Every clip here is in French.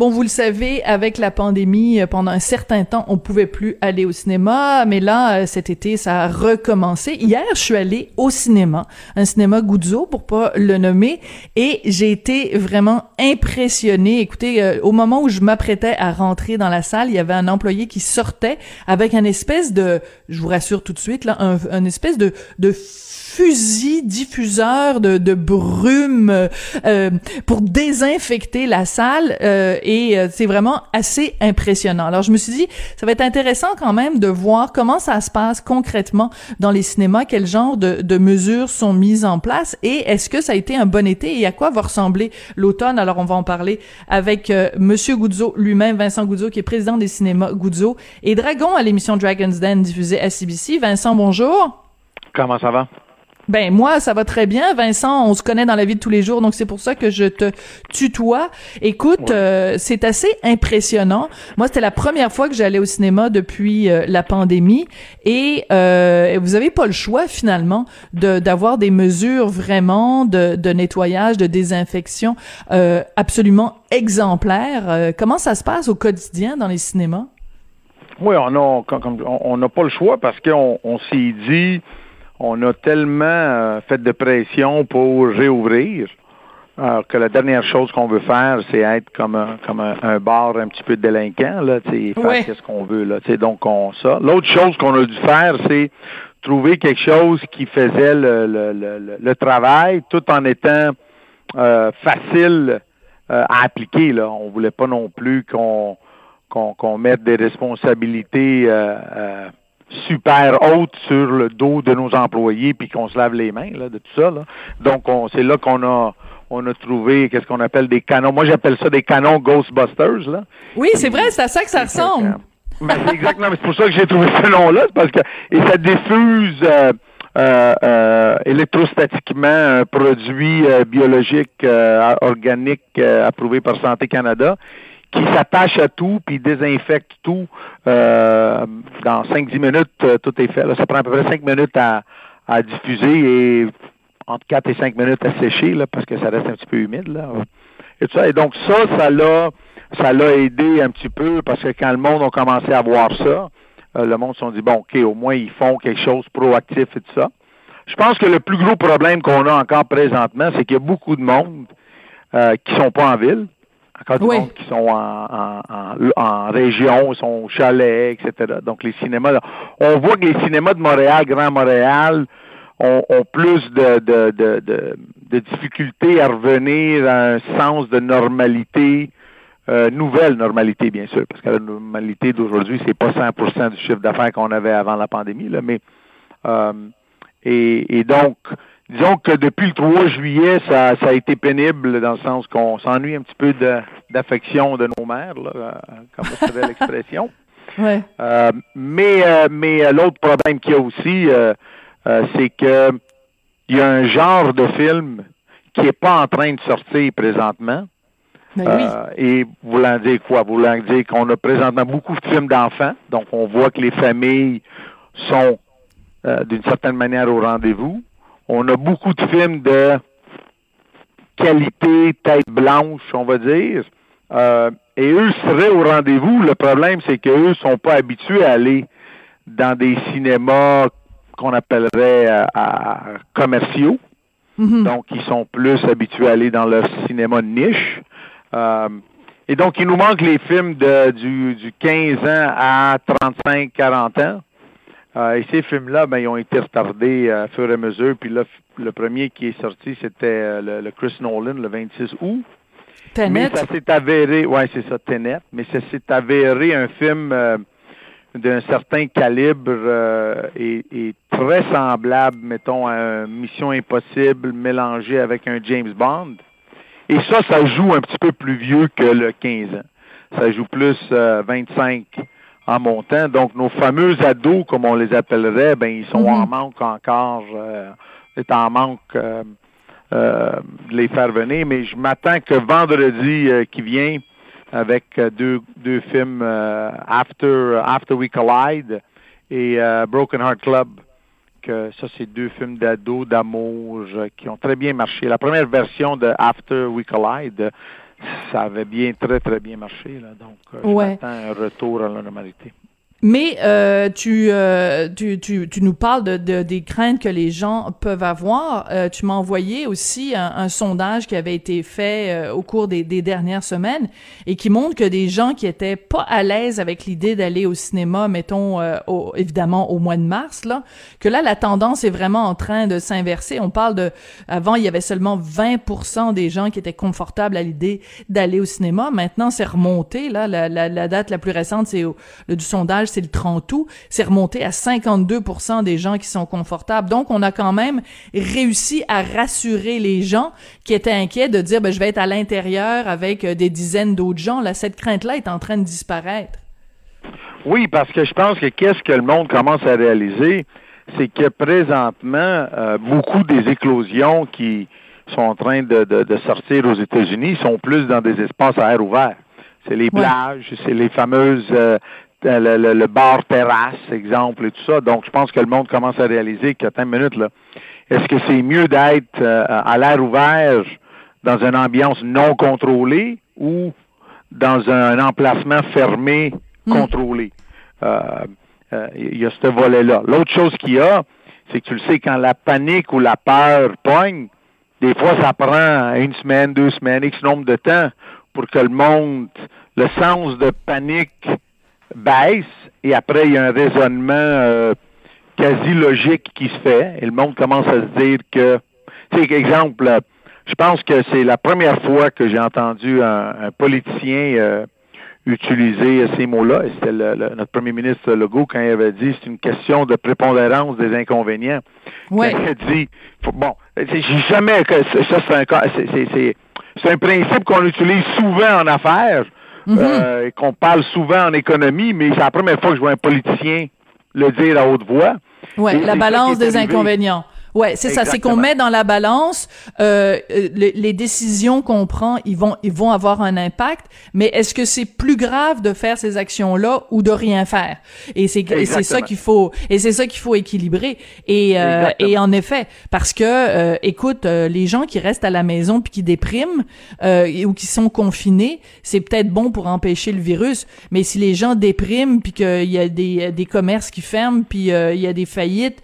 Bon, vous le savez, avec la pandémie, euh, pendant un certain temps, on pouvait plus aller au cinéma, mais là, euh, cet été, ça a recommencé. Hier, je suis allée au cinéma, un cinéma Guzzo, pour pas le nommer, et j'ai été vraiment impressionnée. Écoutez, euh, au moment où je m'apprêtais à rentrer dans la salle, il y avait un employé qui sortait avec un espèce de, je vous rassure tout de suite, là, un, espèce de, de fusil diffuseur de, de brume pour désinfecter la salle euh, c'est vraiment assez impressionnant. Alors je me suis dit ça va être intéressant quand même de voir comment ça se passe concrètement dans les cinémas, quel genre de, mesures sont mises en place et est-ce que ça a été un bon été et à quoi va ressembler l'automne? Alors on va en parler avec Monsieur Goudzo lui-même, Vincent Goudzo qui est président des cinémas Goudzo et Dragon à l'émission Dragon's Den diffusée à CBC. Vincent, bonjour. Comment ça va? Ben moi, ça va très bien, Vincent. On se connaît dans la vie de tous les jours, donc c'est pour ça que je te tutoie. Écoute, euh, c'est assez impressionnant. Moi, c'était la première fois que j'allais au cinéma depuis euh, la pandémie, et euh, vous avez pas le choix finalement de d'avoir des mesures vraiment de, de nettoyage, de désinfection absolument exemplaires. comment ça se passe au quotidien dans les cinémas? Oui, on a on n'a pas le choix parce qu'on on, s'est dit on a tellement euh, fait de pression pour réouvrir euh, que la dernière chose qu'on veut faire, c'est être comme un, comme un, bar un petit peu délinquant, là, faire qu'est-ce qu'on veut, là, donc on ça. L'autre chose qu'on a dû faire, c'est trouver quelque chose qui faisait le, le, le, travail tout en étant euh, facile à appliquer, là. On voulait pas non plus qu'on qu'on mette des responsabilités super haute sur le dos de nos employés puis qu'on se lave les mains là, de tout ça. Là. Donc on c'est là qu'on a on a trouvé qu'est-ce qu'on appelle des canons. Moi j'appelle ça des canons Ghostbusters là. Oui, c'est vrai, c'est à ça que ça ressemble. Mais exactement, c'est pour ça que j'ai trouvé ce nom-là, parce que et ça diffuse euh, euh, euh électrostatiquement un produit euh, biologique organique approuvé par Santé Canada qui s'attache à tout puis désinfecte tout. Euh, dans 5-10 minutes, euh, tout est fait. Là, ça prend à peu près 5 minutes à, à diffuser et entre 4 et 5 minutes à sécher là, parce que ça reste un petit peu humide. Là. Et, tout ça. et donc ça, ça l'a ça l'a aidé un petit peu parce que quand le monde a commencé à voir ça, euh, le monde s'est dit bon, ok, au moins ils font quelque chose proactif et tout ça. Je pense que le plus gros problème qu'on a encore présentement, c'est qu'il y a beaucoup de monde euh, qui sont pas en ville encore du monde qui sont en, en, en, région, sont au chalet, etc. Donc les cinémas, on voit que les cinémas de Montréal, Grand Montréal, ont, plus de, de, de, de, difficultés à revenir à un sens de normalité, euh, nouvelle normalité bien sûr, parce que la normalité d'aujourd'hui, c'est pas 100% du chiffre d'affaires qu'on avait avant la pandémie, là, mais euh, et, et donc disons que depuis le 3 juillet, ça, ça a été pénible dans le sens qu'on s'ennuie un petit peu d'affection de, nos mères, là, euh, comme vous savez l'expression. Ouais. Euh, mais euh, mais l'autre problème qu'il y a aussi, c'est que il y a un genre de film qui n'est pas en train de sortir présentement. Ben oui. et voulant dire quoi? Voulant dire qu'on a présentement beaucoup de films d'enfants, donc on voit que les familles sont d'une certaine manière au rendez-vous on a beaucoup de films de qualité, tête blanche, on va dire. Euh, et eux seraient au rendez-vous. Le problème, c'est qu'eux sont pas habitués à aller dans des cinémas qu'on appellerait euh, commerciaux. Mm-hmm. Donc, ils sont plus habitués à aller dans leur cinéma de niche. Euh, et donc, il nous manque les films de, du, du 15 ans à 35-40 ans. Euh, et ces films-là, ben, ils ont été retardés euh, à fur et à mesure. Puis là, le premier qui est sorti, c'était euh, le, Chris Nolan, le 26 août. Tenet. Mais ça s'est avéré, ouais, c'est ça, Tenet. Mais ça s'est avéré un film d'un certain calibre et, et, très semblable, mettons, à Mission Impossible mélangé avec un James Bond. Et ça, ça joue un petit peu plus vieux que le 15 ans. ça joue plus 25 en montant. Donc, nos fameux ados, comme on les appellerait, ben ils sont en manque encore, est en manque de les faire venir. Mais je m'attends que vendredi qui vient, avec deux, deux films After, After We Collide et Broken Heart Club, que ça, c'est deux films d'ado, d'amour qui ont très bien marché. La première version de After We Collide, ça avait bien, très, très bien marché. Là. Donc, euh, ouais. un retour à la normalité. Mais euh, tu, euh, tu, tu, tu, nous parles de, de, des craintes que les gens peuvent avoir. Euh, tu m'as envoyé aussi un, un, sondage qui avait été fait euh, au cours des, des, dernières semaines et qui montre que des gens qui étaient pas à l'aise avec l'idée d'aller au cinéma, mettons euh, au, évidemment au mois de mars, là, que là la tendance est vraiment en train de s'inverser. On parle de avant il y avait seulement 20% des gens qui étaient confortables à l'idée d'aller au cinéma. Maintenant c'est remonté. Là la, la, la, date la plus récente c'est le du sondage c'est le 30 août, c'est remonté à 52% des gens qui sont confortables. Donc, on a quand même réussi à rassurer les gens qui étaient inquiets de dire, ben, je vais être à l'intérieur avec euh, des dizaines d'autres gens. Là, cette crainte-là est en train de disparaître. Oui, parce que je pense que qu'est-ce que le monde commence à réaliser, c'est que présentement, euh, beaucoup des éclosions qui sont en train de, sortir aux États-Unis sont plus dans des espaces à air ouvert. C'est les plages, c'est les fameuses euh, le, le, bar terrasse, exemple, et tout ça. Donc, je pense que le monde commence à réaliser que, attends une minute, là, est-ce que c'est mieux d'être euh, à l'air ouvert dans une ambiance non contrôlée ou dans un, emplacement fermé, hmm. controlé? Euh, euh, il y a ce volet-là. L'autre chose qu'il y a, c'est que tu le sais, quand la panique ou la peur pogne, des fois, ça prend une semaine, deux semaines, X nombre de temps pour que le monde, le sens de panique baisse et après il y a un raisonnement euh, quasi logique qui se fait et le monde commence à se dire que, tu sais, exemple, je pense que c'est la première fois que j'ai entendu un, politicien euh, utiliser ces mots-là. Et c'était notre premier ministre Legault quand il avait dit c'est une question de prépondérance des inconvénients. Ouais. Il a dit bon, j'ai jamais que ça c'est un c'est c'est un principe qu'on utilise souvent en affaires. Mhm. Euh, qu'on parle souvent en économie, mais c'est la première fois que je vois un politicien le dire à haute voix. Oui, la balance des inconvénients. Ouais, c'est ça. C'est qu'on met dans la balance euh, les, les, décisions qu'on prend, ils vont ils vont avoir un impact. Mais est-ce que c'est plus grave de faire ces actions-là ou de rien faire? Et c'est c'est ça qu'il faut et c'est ça qu'il faut équilibrer. Et euh, et en effet, parce que euh, écoute, euh, les gens qui restent à la maison puis qui dépriment euh, ou qui sont confinés, c'est peut-être bon pour empêcher le virus. Mais si les gens dépriment puis qu'il y a des des commerces qui ferment puis il y a des faillites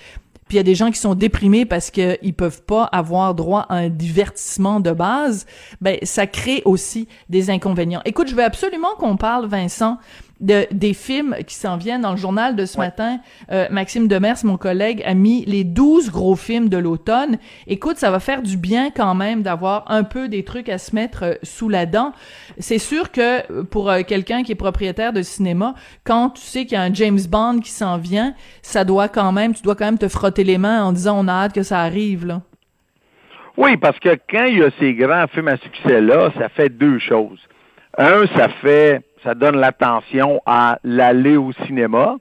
puis il y a des gens qui sont déprimés parce qu'ils peuvent pas avoir droit à un divertissement de base, ben ça crée aussi des inconvénients. Écoute, je veux absolument qu'on parle, Vincent, de, des films qui s'en viennent dans le journal de ce matin. Euh, Maxime Demers, mon collègue, a mis les 12 gros films de l'automne. Écoute, ça va faire du bien quand même d'avoir un peu des trucs à se mettre euh, sous la dent. C'est sûr que euh, pour quelqu'un qui est propriétaire de cinéma, quand tu sais qu'il y a un James Bond qui s'en vient, ça doit quand même, tu dois quand même te frotter les mains en disant on a hâte que ça arrive, là. Oui, parce que quand il y a ces grands films à succès-là, ça fait deux choses. Un, ça fait ça donne l'attention à l'aller au cinéma,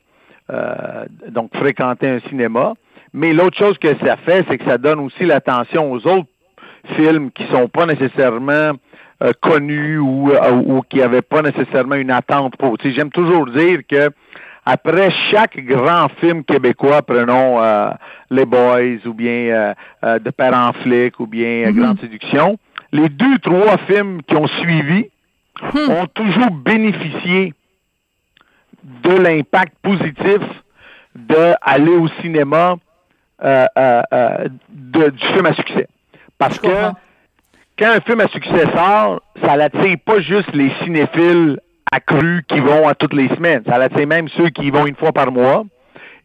euh, donc fréquenter un cinéma. Mais l'autre chose que ça fait, c'est que ça donne aussi l'attention aux autres films qui sont pas nécessairement euh, connus ou, euh, ou qui n'avaient pas nécessairement une attente pour. J'aime toujours dire que après chaque grand film québécois, prenons Les Boys ou bien De Père en flic ou bien mm-hmm. Grande Séduction, les deux, trois films qui ont suivi Hmm. ont toujours bénéficié de l'impact positif d'aller au cinéma euh, euh, euh, de, du film à succès. Parce que quand un film à succès sort, ça n'attire pas juste les cinéphiles accrus qui vont à toutes les semaines. Ça l'attire même ceux qui y vont une fois par mois.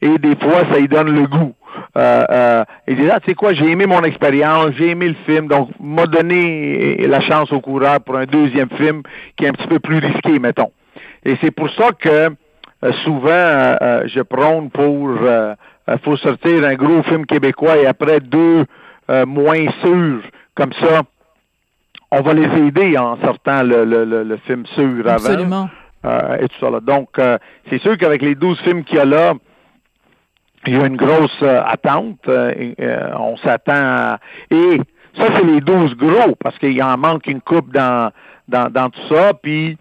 Et des fois, ça y donne le goût. Euh, euh, et dit, ah, tu sais quoi, j'ai aimé mon expérience, j'ai aimé le film, donc m'a donné la chance au coureur pour un deuxième film qui est un petit peu plus risqué, mettons. Et c'est pour ça que euh, souvent, euh, je prône pour, faut sortir un gros film québécois et après deux moins sûrs, comme ça, on va les aider en sortant le, le, le, film sur avant. Absolument. Euh, et tout ça là. Donc, euh, c'est sûr qu'avec les 12 films qu'il y a là, il y a une grosse euh, attente. on s'attend à... Et ça, c'est les 12 gros, parce qu'il en manque une coupe dans, dans, dans tout ça. Puis,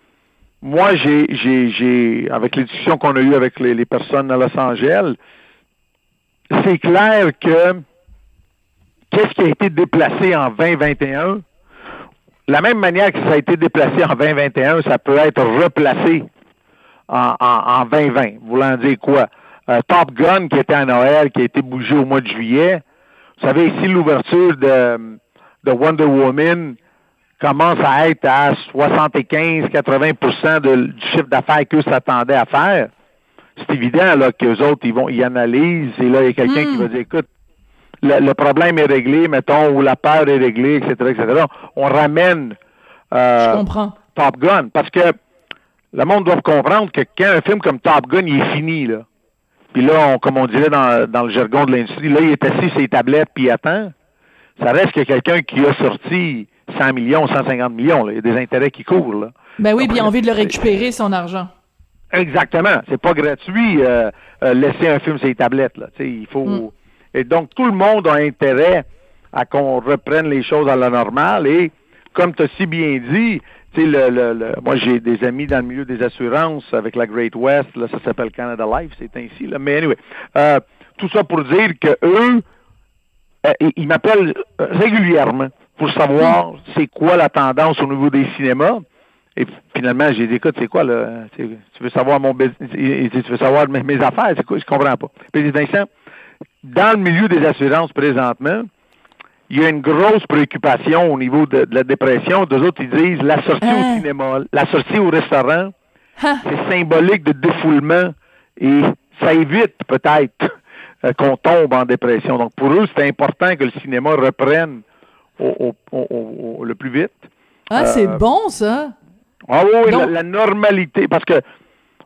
moi, j'ai, j'ai, j'ai, avec les discussions qu'on a eues avec les, les personnes à Los Angeles, c'est clair que qu'est-ce qui a été déplacé en 2021 la même manière que ça a été déplacé en 2021, ça peut être replacé en, en, 2020. Voulant dire quoi? Euh, Top Gun, qui était à Noël, qui a été bougé au mois de juillet. Vous savez, ici, l'ouverture de, de Wonder Woman commence à être à 75-80% du chiffre d'affaires qu'eux s'attendaient à faire. C'est évident là, qu'eux autres, ils vont, ils analysent, et là, il y a quelqu'un qui hmm. va dire, écoute, le, problème est réglé, mettons, ou la peur est réglée, etc., etc. On ramène euh, Top Gun. Parce que le monde doit comprendre que quand un film comme Top Gun, il est fini, là. Puis là, comme on dirait dans, le jargon de l'industrie, là, il est assis ses tablettes puis il attend. Ça reste que quelqu'un qui a sorti 100 millions, 150 millions. Là. Il y a des intérêts qui courent. Là. Ben oui, puis il a envie de le récupérer, son argent. Exactement. C'est pas gratuit euh, euh, laisser un film sur les tablettes. Là. il faut... Mm. Et donc, tout le monde a intérêt à qu'on reprenne les choses à la normale. Et comme tu as si bien dit, moi j'ai des amis dans le milieu des assurances avec la Great West, là, ça s'appelle Canada Life, c'est ainsi. Là. Mais anyway, euh, tout ça pour dire que eux, euh, ils m'appellent régulièrement pour savoir c'est quoi la tendance au niveau des cinémas. Et finalement, j'ai dit, écoute, c'est quoi, là? Tu veux savoir mon business? Tu veux savoir mes, affaires? C'est quoi? Je comprends pas. Puis, Vincent, dans le milieu des assurances présentement, il y a une grosse préoccupation au niveau de, la dépression. Deux autres, ils disent la sortie au hein? cinéma, la sortie au restaurant, hein? c'est symbolique de défoulement et ça évite peut-être euh, qu'on tombe en dépression. Donc pour eux, c'est important que le cinéma reprenne au, le plus vite. Ah, c'est euh, bon ça. Ah oui, la, normalité, parce que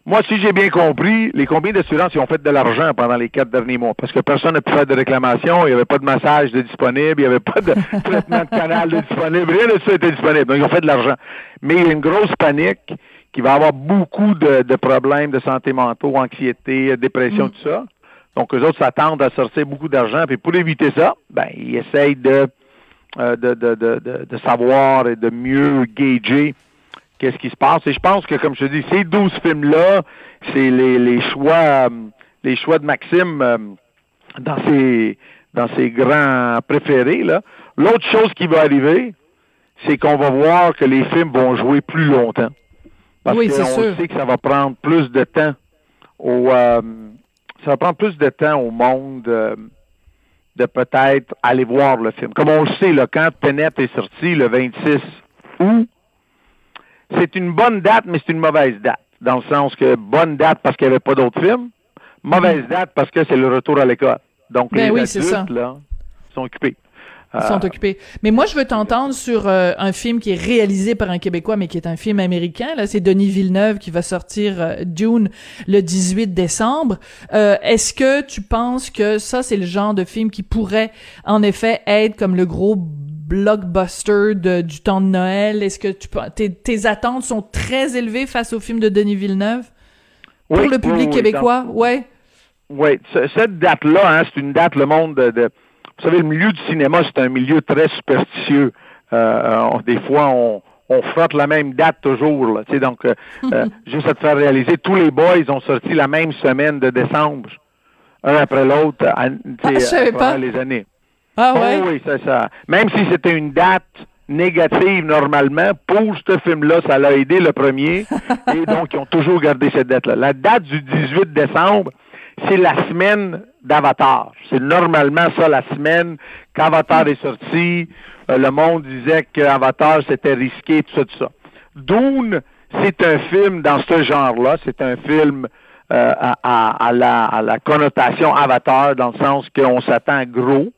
moi, si j'ai bien compris, les compagnies d'assurance, ils ont fait de l'argent pendant les quatre derniers mois? Parce que personne n'a pu faire de réclamation, il n'y avait pas de massage de disponible, il n'y avait pas de traitement de canal de disponible, rien de ça était disponible. Donc, ils ont fait de l'argent. Mais il y a une grosse panique qui va avoir beaucoup de, problèmes de santé mentale, anxiété, dépression, mm. tout ça. Donc, eux autres s'attendent à sortir beaucoup d'argent. Puis pour éviter ça, ben, ils essayent de, euh, de, de, de, de, savoir et de mieux gager qu'est-ce qui se passe. Et je pense que, comme je te dis, ces douze films-là, c'est les, les choix euh, les choix de Maxime euh, dans ses dans ses grands préférés. Là. L'autre chose qui va arriver, c'est qu'on va voir que les films vont jouer plus longtemps. Parce oui, qu'on sait que ça va prendre plus de temps au euh, ça va prendre plus de temps au monde de peut-être aller voir le film. Comme on le sait, là, quand Tenet est sorti le 26 août, c'est une bonne date, mais c'est une mauvaise date. Dans le sens que bonne date parce qu'il n'y avait pas d'autres films, mauvaise date parce que c'est le retour à l'école. Donc ben les adultes, là, sont occupés. Ils sont euh, occupés. Mais moi, je veux t'entendre sur euh, un film qui est réalisé par un Québécois, mais qui est un film américain. Là, c'est Denis Villeneuve qui va sortir euh, Dune le 18 décembre. Est-ce que tu penses que ça, c'est le genre de film qui pourrait, en effet, être comme le gros blockbuster de, du temps de Noël? Est-ce que tu tes, tes attentes sont très élevées face au film de Denis Villeneuve? Pour le public québécois, ouais. Oui, cette date-là, hein, c'est une date, le monde de, Vous savez, le milieu du cinéma, c'est un milieu très superstitieux. Euh, des fois, on, on frotte la même date toujours. Là, donc, euh, euh, juste à te faire réaliser, tous les boys ont sorti la même semaine de décembre, un après l'autre, ah, pendant les années. Ah ouais? Oh oui, c'est ça. Même si c'était une date négative normalement, pour ce film-là, ça l'a aidé le premier. et donc, ils ont toujours gardé cette date-là. La date du 18 décembre, c'est la semaine d'Avatar. C'est normalement ça la semaine qu'Avatar est sorti. Euh, le monde disait qu'Avatar c'était risqué, tout ça, tout ça. Dune, c'est un film dans ce genre-là. C'est un film euh, à, la, à la connotation Avatar, dans le sens qu'on s'attend gros.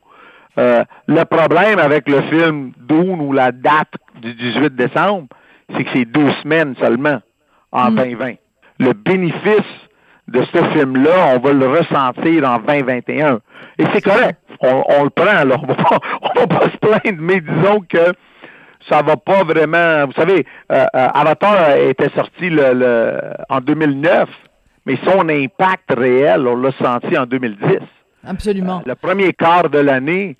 Euh, le problème avec le film Dune ou la date du 18 décembre, c'est que c'est deux semaines seulement en 2020. Mm. Le bénéfice de ce film-là, on va le ressentir en 2021. Et c'est correct. On, le prend, alors on va, va pas se plaindre, mais disons que ça va pas vraiment. Vous savez, euh, euh, Avatar était sorti le, le, en 2009, mais son impact réel, on l'a senti en 2010. Absolument. Euh, le premier quart de l'année,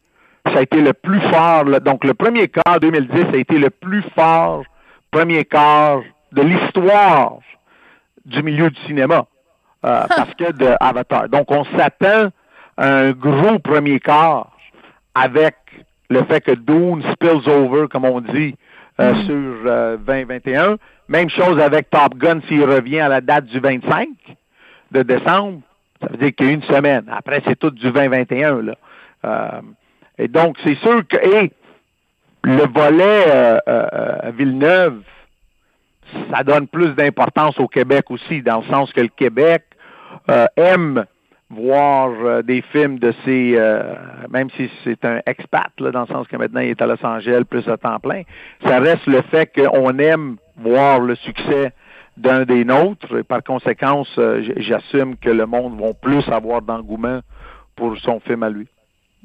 ça a été le plus fort. donc, le premier quart 2010 a été le plus fort premier quart de l'histoire du milieu du cinéma. parce que de Avatar. Donc, on s'attend à un gros premier quart avec le fait que Dune spills over, comme on dit, euh, mm. sur 2021. Euh, Même chose avec Top Gun s'il revient à la date du 25 de décembre. Ça veut dire qu'il y a une semaine. Après, c'est tout du 2021. Là. Euh, et donc, c'est sûr que et le volet Villeneuve, ça donne plus d'importance au Québec aussi, dans le sens que le Québec aime voir euh, des films de ces, euh, même si c'est un expat, là, dans le sens que maintenant il est à Los Angeles plus à temps plein, ça reste le fait qu'on aime voir le succès d'un des nôtres. Et par conséquent, euh, j'assume que le monde va plus avoir d'engouement pour son film à lui.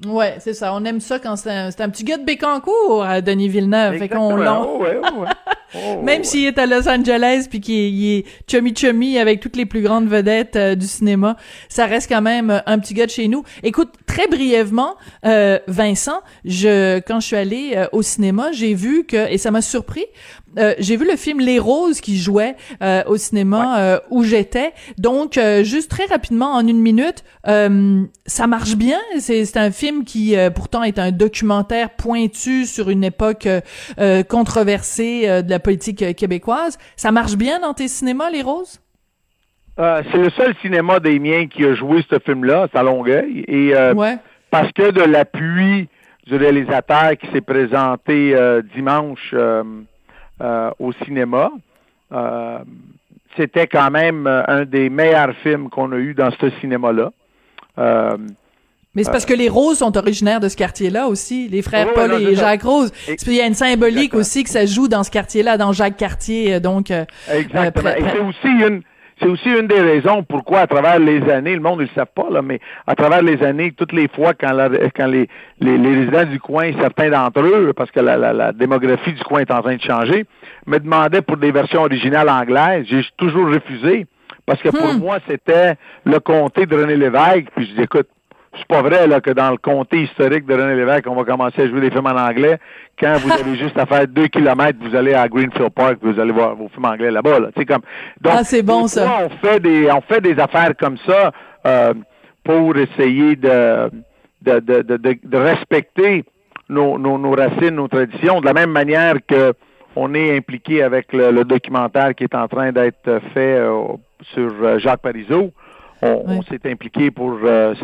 Ouais, c'est ça. On aime ça quand c'est un, un, petit gars de Bécancourt, Denis Villeneuve. Fait qu'on oh, ouais, oh, ouais. Oh, Même s'il est à Los Angeles puis qu'il est, chummy chummy avec toutes les plus grandes vedettes euh, du cinéma, ça reste quand même euh, un petit gars de chez nous. Écoute, très brièvement, euh, Vincent, je quand je suis allée au cinéma, j'ai vu que et ça m'a surpris. J'ai vu le film Les Roses qui jouait au cinéma où j'étais. Donc, juste très rapidement, en une minute, ça marche bien. C'est un film qui pourtant est un documentaire pointu sur une époque controversée de la politique euh, québécoise. Ça marche bien dans tes cinémas, Les Roses? Euh, c'est le seul cinéma des miens qui a joué ce film-là, à Longueuil. Et euh, parce que de l'appui du réalisateur qui s'est présenté dimanche au cinéma, c'était quand même un des meilleurs films qu'on a eu dans ce cinéma-là. Mais c'est parce que les Roses sont originaires de ce quartier-là aussi, les frères Paul et Jacques Rose. Il y a une symbolique aussi que ça joue dans ce quartier-là, dans Jacques Cartier, euh, donc. Euh, Exactement. Euh, et c'est aussi une, c'est aussi une des raisons pourquoi, à travers les années, le monde ne le savent pas, là, mais à travers les années, toutes les fois quand, quand les, les, résidents du coin, certains d'entre eux, parce que la, la, la, démographie du coin est en train de changer, me demandaient pour des versions originales anglaises. J'ai toujours refusé. Parce que pour hmm. moi, c'était le comté de René Lévesque. Puis je dis, écoute, c'est pas vrai là, que dans le comté historique de René Lévesque, on va commencer à jouer des films en anglais. Quand vous avez juste à faire deux kilomètres, vous allez à Greenfield Park, vous allez voir vos films anglais là-bas. Là. Comme, donc, ah, c'est bon ça. on fait des, on fait des affaires comme ça euh, pour essayer de, de, de, de, de respecter nos, nos, nos, racines, nos traditions, de la même manière que on est impliqué avec le, documentaire qui est en train d'être fait euh, sur euh, Jacques Parizeau on, s'est impliqué pour euh,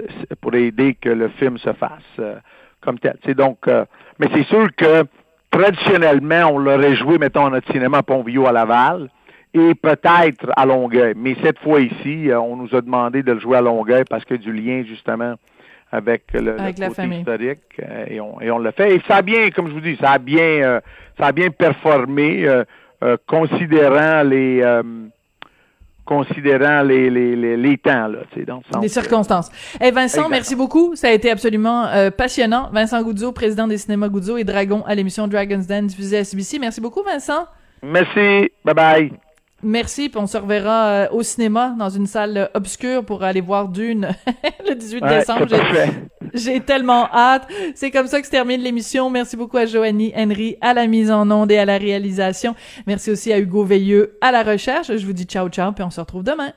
pour aider que le film se fasse euh, comme tel. C'est donc, euh, mais c'est sûr que traditionnellement, on l'aurait joué, mettons, à notre cinéma Pontvio à Laval et peut-être à Longueuil. Mais cette fois ici, on nous a demandé de le jouer à Longueuil parce qu'il y a du lien justement avec le, avec côté famille. historique et on et on l'a fait. Et ça a bien, comme je vous dis, ça a bien ça a bien performé, considérant les considérant les, les, les, les temps, là, tu sais, dans le sens Les circonstances. Eh Vincent, merci beaucoup. Ça a été absolument euh, passionnant. Vincent Goudzo, président des cinémas Goudzo et Dragon à l'émission Dragon's Den diffusée à CBC. Merci beaucoup, Vincent. Merci. Bye bye. Merci, puis on se reverra euh, au cinéma dans une salle obscure pour aller voir Dune le 18 décembre. J'ai tellement hâte. C'est comme ça que se termine l'émission. Merci beaucoup à Joanie Henry à la mise en onde et à la réalisation. Merci aussi à Hugo Veilleux à la recherche. Je vous dis ciao ciao, puis on se retrouve demain.